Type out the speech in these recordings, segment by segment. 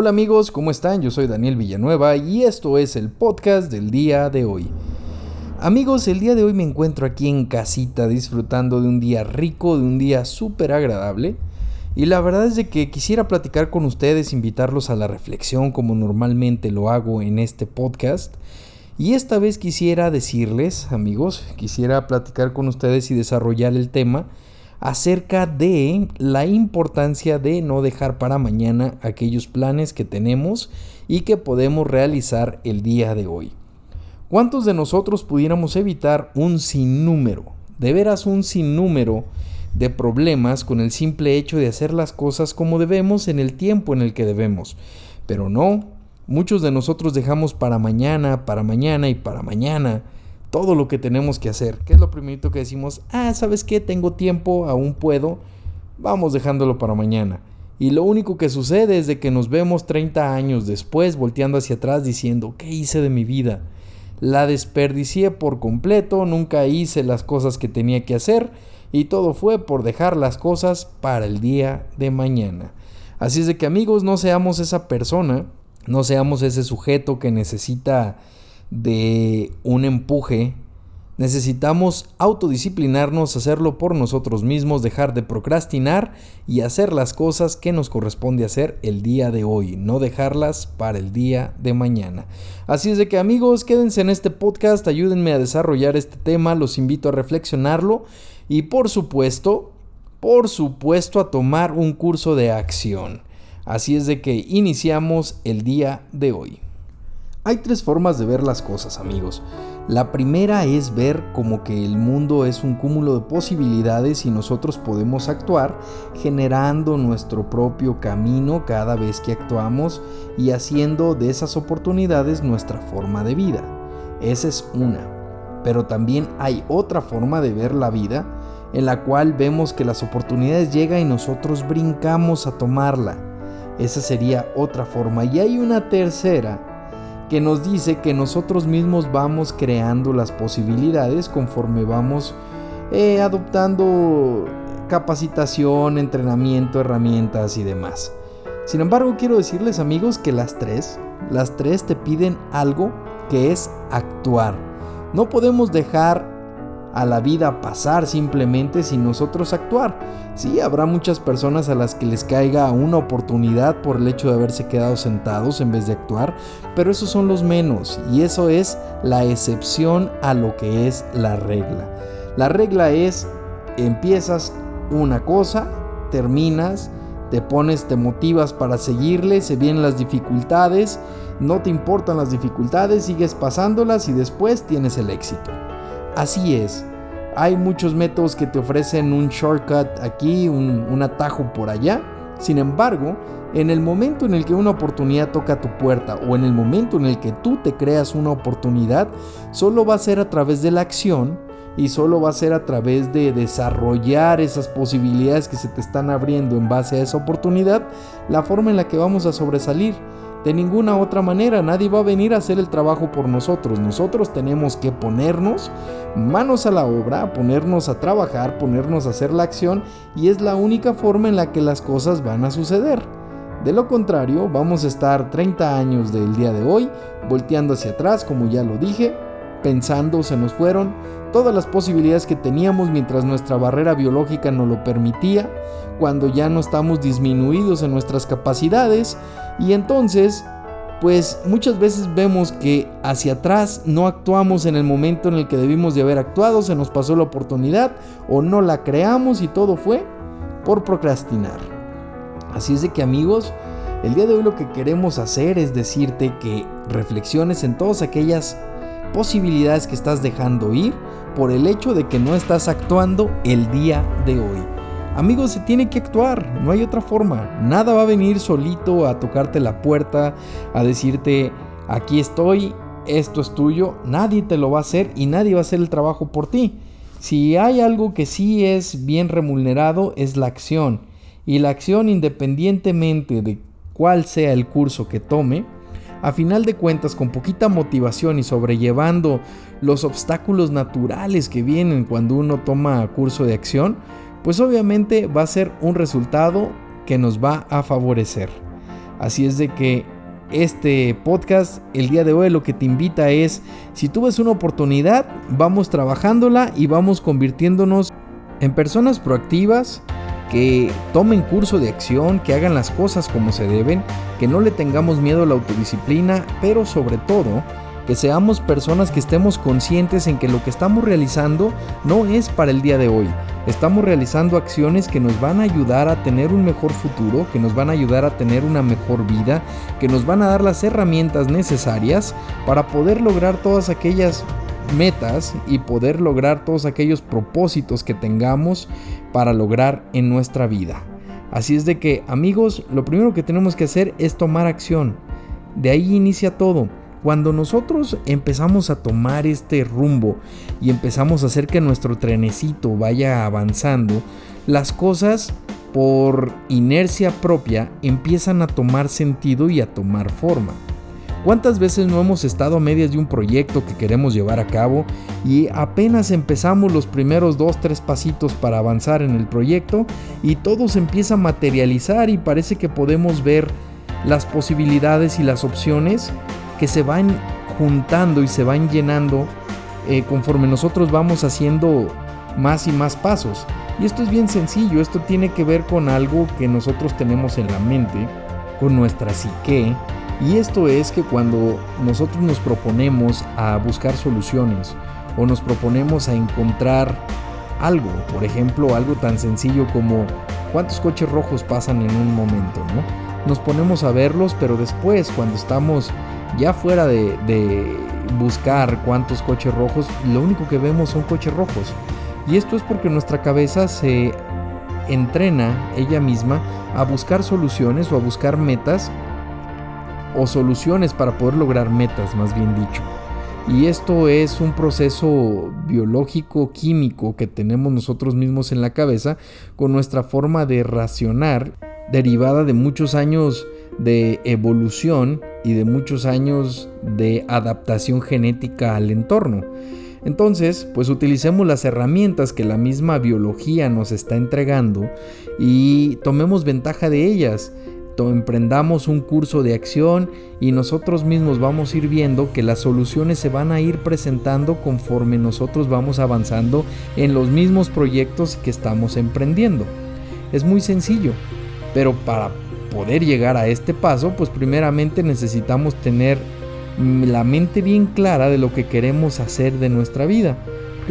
Hola amigos, ¿cómo están? Yo soy Daniel Villanueva y esto es el podcast del día de hoy. Amigos, el día de hoy me encuentro aquí en casita disfrutando de un día rico, de un día súper agradable. Y la verdad es de que quisiera platicar con ustedes, invitarlos a la reflexión como normalmente lo hago en este podcast. Y esta vez quisiera decirles, amigos, quisiera platicar con ustedes y desarrollar el tema acerca de la importancia de no dejar para mañana aquellos planes que tenemos y que podemos realizar el día de hoy. ¿Cuántos de nosotros pudiéramos evitar un sinnúmero, de veras un sinnúmero de problemas con el simple hecho de hacer las cosas como debemos en el tiempo en el que debemos? Pero no, muchos de nosotros dejamos para mañana, para mañana y para mañana todo lo que tenemos que hacer. ¿Qué es lo primero que decimos? Ah, ¿sabes qué? Tengo tiempo, aún puedo. Vamos dejándolo para mañana. Y lo único que sucede es de que nos vemos 30 años después volteando hacia atrás diciendo, ¿qué hice de mi vida? La desperdicié por completo, nunca hice las cosas que tenía que hacer y todo fue por dejar las cosas para el día de mañana. Así es de que amigos, no seamos esa persona, no seamos ese sujeto que necesita de un empuje, necesitamos autodisciplinarnos, hacerlo por nosotros mismos, dejar de procrastinar y hacer las cosas que nos corresponde hacer el día de hoy, no dejarlas para el día de mañana. Así es de que amigos, quédense en este podcast, ayúdenme a desarrollar este tema, los invito a reflexionarlo y por supuesto, por supuesto a tomar un curso de acción. Así es de que iniciamos el día de hoy. Hay tres formas de ver las cosas, amigos. La primera es ver como que el mundo es un cúmulo de posibilidades y nosotros podemos actuar generando nuestro propio camino cada vez que actuamos y haciendo de esas oportunidades nuestra forma de vida. Esa es una. Pero también hay otra forma de ver la vida en la cual vemos que las oportunidades llegan y nosotros brincamos a tomarla. Esa sería otra forma. Y hay una tercera que nos dice que nosotros mismos vamos creando las posibilidades conforme vamos eh, adoptando capacitación, entrenamiento, herramientas y demás. Sin embargo, quiero decirles amigos que las tres, las tres te piden algo que es actuar. No podemos dejar a la vida pasar simplemente sin nosotros actuar. Sí, habrá muchas personas a las que les caiga una oportunidad por el hecho de haberse quedado sentados en vez de actuar, pero esos son los menos y eso es la excepción a lo que es la regla. La regla es, empiezas una cosa, terminas, te pones, te motivas para seguirle, se vienen las dificultades, no te importan las dificultades, sigues pasándolas y después tienes el éxito. Así es. Hay muchos métodos que te ofrecen un shortcut aquí, un, atajo por allá. Sin embargo, en el momento en el que una oportunidad toca tu puerta o en el momento en el que tú te creas una oportunidad, solo va a ser a través de la acción y solo va a ser a través de desarrollar esas posibilidades que se te están abriendo en base a esa oportunidad, la forma en la que vamos a sobresalir. De ninguna otra manera, nadie va a venir a hacer el trabajo por nosotros. Nosotros tenemos que ponernos manos a la obra, ponernos a trabajar, ponernos a hacer la acción y es la única forma en la que las cosas van a suceder. De lo contrario, vamos a estar 30 años del día de hoy volteando hacia atrás, como ya lo dije, pensando se nos fueron todas las posibilidades que teníamos mientras nuestra barrera biológica nos lo permitía, cuando ya no estamos disminuidos en nuestras capacidades y entonces pues muchas veces vemos que hacia atrás no actuamos en el momento en el que debimos de haber actuado, se nos pasó la oportunidad o no la creamos y todo fue por procrastinar. Así es de que amigos, el día de hoy lo que queremos hacer es decirte que reflexiones en todas aquellas posibilidades que estás dejando ir por el hecho de que no estás actuando el día de hoy. Amigos, se tiene que actuar, no hay otra forma. Nada va a venir solito a tocarte la puerta, a decirte, aquí estoy, esto es tuyo. Nadie te lo va a hacer y nadie va a hacer el trabajo por ti. Si hay algo que sí es bien remunerado, es la acción. Y la acción, independientemente de cuál sea el curso que tome, a final de cuentas, con poquita motivación y sobrellevando los obstáculos naturales que vienen cuando uno toma curso de acción, pues obviamente va a ser un resultado que nos va a favorecer. Así es de que este podcast el día de hoy lo que te invita es, si tú ves una oportunidad, vamos trabajándola y vamos convirtiéndonos en personas proactivas que tomen curso de acción, que hagan las cosas como se deben, que no le tengamos miedo a la autodisciplina, pero sobre todo que seamos personas que estemos conscientes en que lo que estamos realizando no es para el día de hoy. Estamos realizando acciones que nos van a ayudar a tener un mejor futuro, que nos van a ayudar a tener una mejor vida, que nos van a dar las herramientas necesarias para poder lograr todas aquellas metas y poder lograr todos aquellos propósitos que tengamos para lograr en nuestra vida. Así es de que amigos, lo primero que tenemos que hacer es tomar acción. De ahí inicia todo. Cuando nosotros empezamos a tomar este rumbo y empezamos a hacer que nuestro trenecito vaya avanzando, las cosas por inercia propia empiezan a tomar sentido y a tomar forma. ¿Cuántas veces no hemos estado a medias de un proyecto que queremos llevar a cabo y apenas empezamos los primeros dos, tres pasitos para avanzar en el proyecto y todo se empieza a materializar y parece que podemos ver las posibilidades y las opciones que se van juntando y se van llenando eh, conforme nosotros vamos haciendo más y más pasos. Y esto es bien sencillo, esto tiene que ver con algo que nosotros tenemos en la mente, con nuestra psique, y esto es que cuando nosotros nos proponemos a buscar soluciones o nos proponemos a encontrar algo, por ejemplo, algo tan sencillo como cuántos coches rojos pasan en un momento, ¿no? Nos ponemos a verlos, pero después, cuando estamos ya fuera de, de buscar cuántos coches rojos, lo único que vemos son coches rojos. Y esto es porque nuestra cabeza se entrena ella misma a buscar soluciones o a buscar metas o soluciones para poder lograr metas, más bien dicho. Y esto es un proceso biológico, químico que tenemos nosotros mismos en la cabeza con nuestra forma de racionar derivada de muchos años de evolución y de muchos años de adaptación genética al entorno. Entonces, pues utilicemos las herramientas que la misma biología nos está entregando y tomemos ventaja de ellas emprendamos un curso de acción y nosotros mismos vamos a ir viendo que las soluciones se van a ir presentando conforme nosotros vamos avanzando en los mismos proyectos que estamos emprendiendo. Es muy sencillo, pero para poder llegar a este paso, pues primeramente necesitamos tener la mente bien clara de lo que queremos hacer de nuestra vida.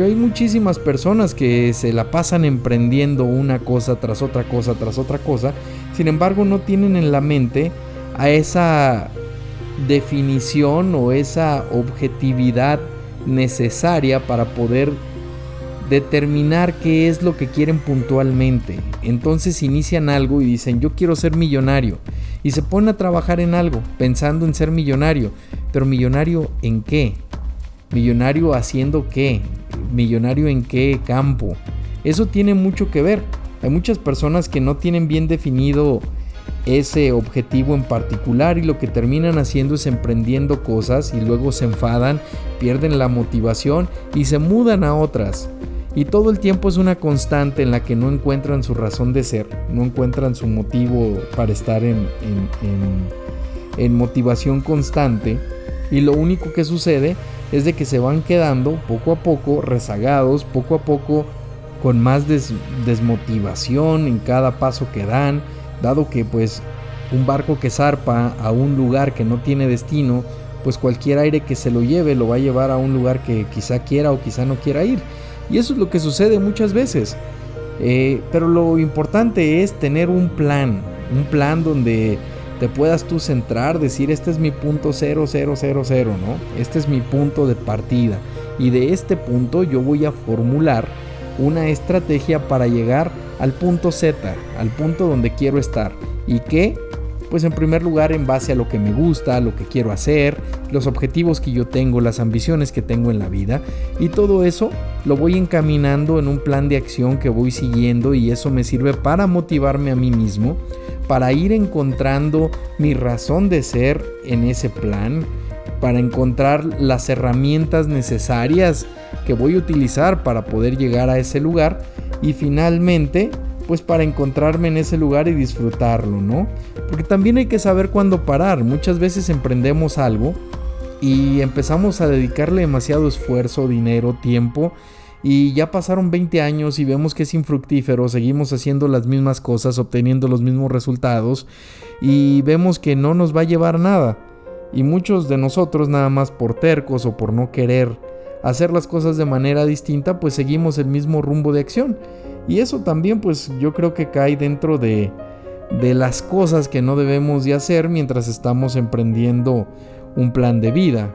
Hay muchísimas personas que se la pasan emprendiendo una cosa tras otra cosa tras otra cosa sin embargo, no tienen en la mente a esa definición o esa objetividad necesaria para poder determinar qué es lo que quieren puntualmente. Entonces inician algo y dicen, yo quiero ser millonario. Y se ponen a trabajar en algo, pensando en ser millonario. Pero millonario en qué? Millonario haciendo qué? Millonario en qué campo? Eso tiene mucho que ver. Hay muchas personas que no tienen bien definido ese objetivo en particular y lo que terminan haciendo es emprendiendo cosas y luego se enfadan, pierden la motivación y se mudan a otras. Y todo el tiempo es una constante en la que no encuentran su razón de ser, no encuentran su motivo para estar en, en motivación constante. Y lo único que sucede es de que se van quedando poco a poco rezagados, poco a poco con más desmotivación en cada paso que dan, dado que pues un barco que zarpa a un lugar que no tiene destino, pues cualquier aire que se lo lleve lo va a llevar a un lugar que quizá quiera o quizá no quiera ir. Y eso es lo que sucede muchas veces. Eh, pero lo importante es tener un plan, un plan donde te puedas tú centrar, decir, este es mi punto 0000, ¿no? Este es mi punto de partida. Y de este punto yo voy a formular una estrategia para llegar al punto Z, al punto donde quiero estar. ¿Y qué? Pues en primer lugar en base a lo que me gusta, lo que quiero hacer, los objetivos que yo tengo, las ambiciones que tengo en la vida. Y todo eso lo voy encaminando en un plan de acción que voy siguiendo y eso me sirve para motivarme a mí mismo, para ir encontrando mi razón de ser en ese plan, para encontrar las herramientas necesarias que voy a utilizar para poder llegar a ese lugar y finalmente pues para encontrarme en ese lugar y disfrutarlo, ¿no? Porque también hay que saber cuándo parar. Muchas veces emprendemos algo y empezamos a dedicarle demasiado esfuerzo, dinero, tiempo y ya pasaron 20 años y vemos que es infructífero, seguimos haciendo las mismas cosas, obteniendo los mismos resultados y vemos que no nos va a llevar nada. Y muchos de nosotros nada más por tercos o por no querer hacer las cosas de manera distinta, pues seguimos el mismo rumbo de acción. Y eso también pues yo creo que cae dentro de, de las cosas que no debemos de hacer mientras estamos emprendiendo un plan de vida.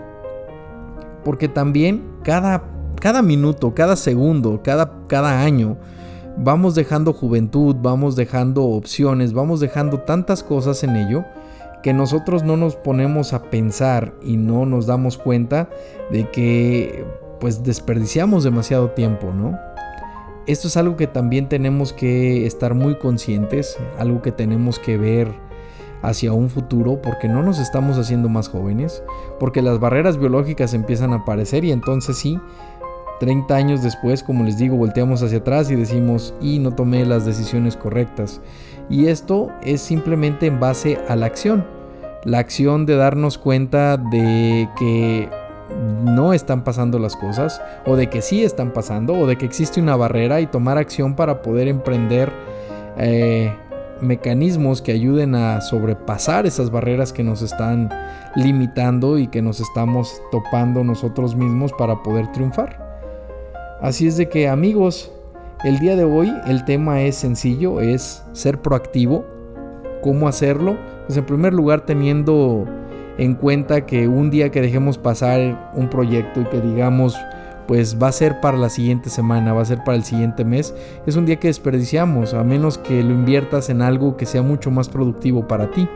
Porque también cada, cada minuto, cada segundo, cada, cada año, vamos dejando juventud, vamos dejando opciones, vamos dejando tantas cosas en ello que nosotros no nos ponemos a pensar y no nos damos cuenta de que pues desperdiciamos demasiado tiempo, ¿no? esto es algo que también tenemos que estar muy conscientes, algo que tenemos que ver hacia un futuro porque no nos estamos haciendo más jóvenes, porque las barreras biológicas empiezan a aparecer y entonces sí, 30 años después, como les digo, volteamos hacia atrás y decimos, y no tomé las decisiones correctas. Y esto es simplemente en base a la acción. La acción de darnos cuenta de que no están pasando las cosas, o de que sí están pasando, o de que existe una barrera y tomar acción para poder emprender eh, mecanismos que ayuden a sobrepasar esas barreras que nos están limitando y que nos estamos topando nosotros mismos para poder triunfar. Así es de que amigos, el día de hoy el tema es sencillo, es ser proactivo. ¿Cómo hacerlo? Pues en primer lugar teniendo en cuenta que un día que dejemos pasar un proyecto y que digamos pues va a ser para la siguiente semana, va a ser para el siguiente mes, es un día que desperdiciamos, a menos que lo inviertas en algo que sea mucho más productivo para ti.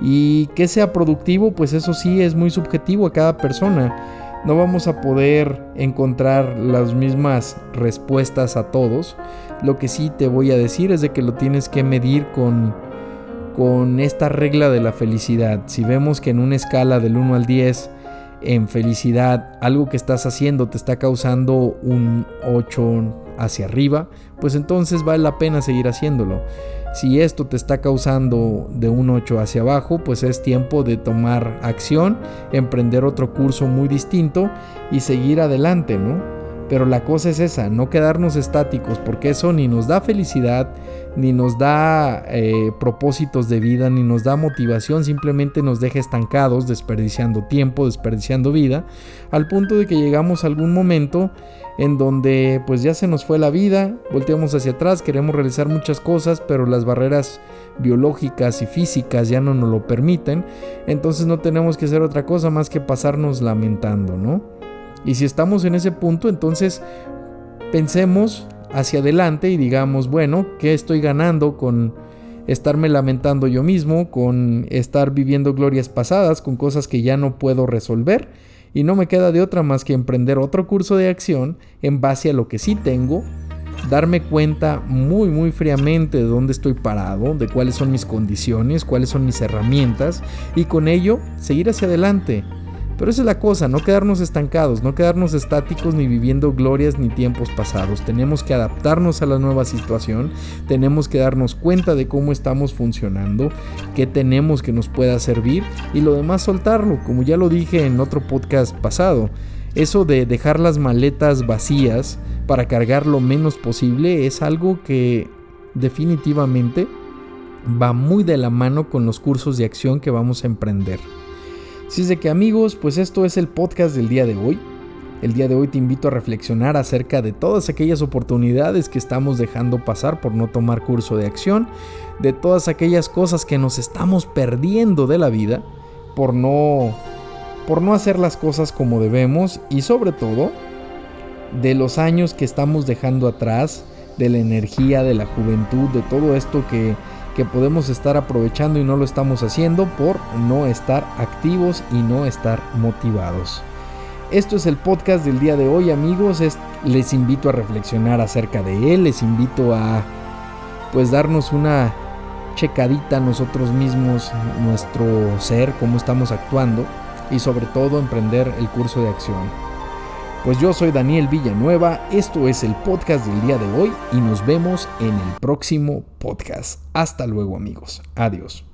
Y que sea productivo, pues eso sí es muy subjetivo a cada persona. No vamos a poder encontrar las mismas respuestas a todos. Lo que sí te voy a decir es de que lo tienes que medir con con esta regla de la felicidad. Si vemos que en una escala del 1 al 10 en felicidad algo que estás haciendo te está causando un 8 hacia arriba, pues entonces vale la pena seguir haciéndolo. Si esto te está causando de un 8 hacia abajo, pues es tiempo de tomar acción, emprender otro curso muy distinto y seguir adelante, ¿no? Pero la cosa es esa, no quedarnos estáticos, porque eso ni nos da felicidad, ni nos da eh, propósitos de vida, ni nos da motivación, simplemente nos deja estancados, desperdiciando tiempo, desperdiciando vida, al punto de que llegamos a algún momento en donde pues ya se nos fue la vida, volteamos hacia atrás, queremos realizar muchas cosas, pero las barreras biológicas y físicas ya no nos lo permiten, entonces no tenemos que hacer otra cosa más que pasarnos lamentando, ¿no? Y si estamos en ese punto, entonces pensemos hacia adelante y digamos, bueno, ¿qué estoy ganando con estarme lamentando yo mismo, con estar viviendo glorias pasadas, con cosas que ya no puedo resolver? Y no me queda de otra más que emprender otro curso de acción en base a lo que sí tengo, darme cuenta muy muy fríamente de dónde estoy parado, de cuáles son mis condiciones, cuáles son mis herramientas y con ello seguir hacia adelante pero esa es la cosa, no quedarnos estancados, no quedarnos estáticos ni viviendo glorias ni tiempos pasados. Tenemos que adaptarnos a la nueva situación, tenemos que darnos cuenta de cómo estamos funcionando, qué tenemos que nos pueda servir y lo demás soltarlo, como ya lo dije en otro podcast pasado. Eso de dejar las maletas vacías para cargar lo menos posible es algo que definitivamente va muy de la mano con los cursos de acción que vamos a emprender. Así es de que amigos, pues esto es el podcast del día de hoy. El día de hoy te invito a reflexionar acerca de todas aquellas oportunidades que estamos dejando pasar por no tomar curso de acción, de todas aquellas cosas que nos estamos perdiendo de la vida por no por no hacer las cosas como debemos y sobre todo de los años que estamos dejando atrás, de la energía, de la juventud, de todo esto que que podemos estar aprovechando y no lo estamos haciendo por no estar activos y no estar motivados. Esto es el podcast del día de hoy amigos, les invito a reflexionar acerca de él, les invito a pues darnos una checadita nosotros mismos, nuestro ser, cómo estamos actuando y sobre todo emprender el curso de acción. Pues yo soy Daniel Villanueva, esto es el podcast del día de hoy y nos vemos en el próximo podcast. Hasta luego amigos, adiós.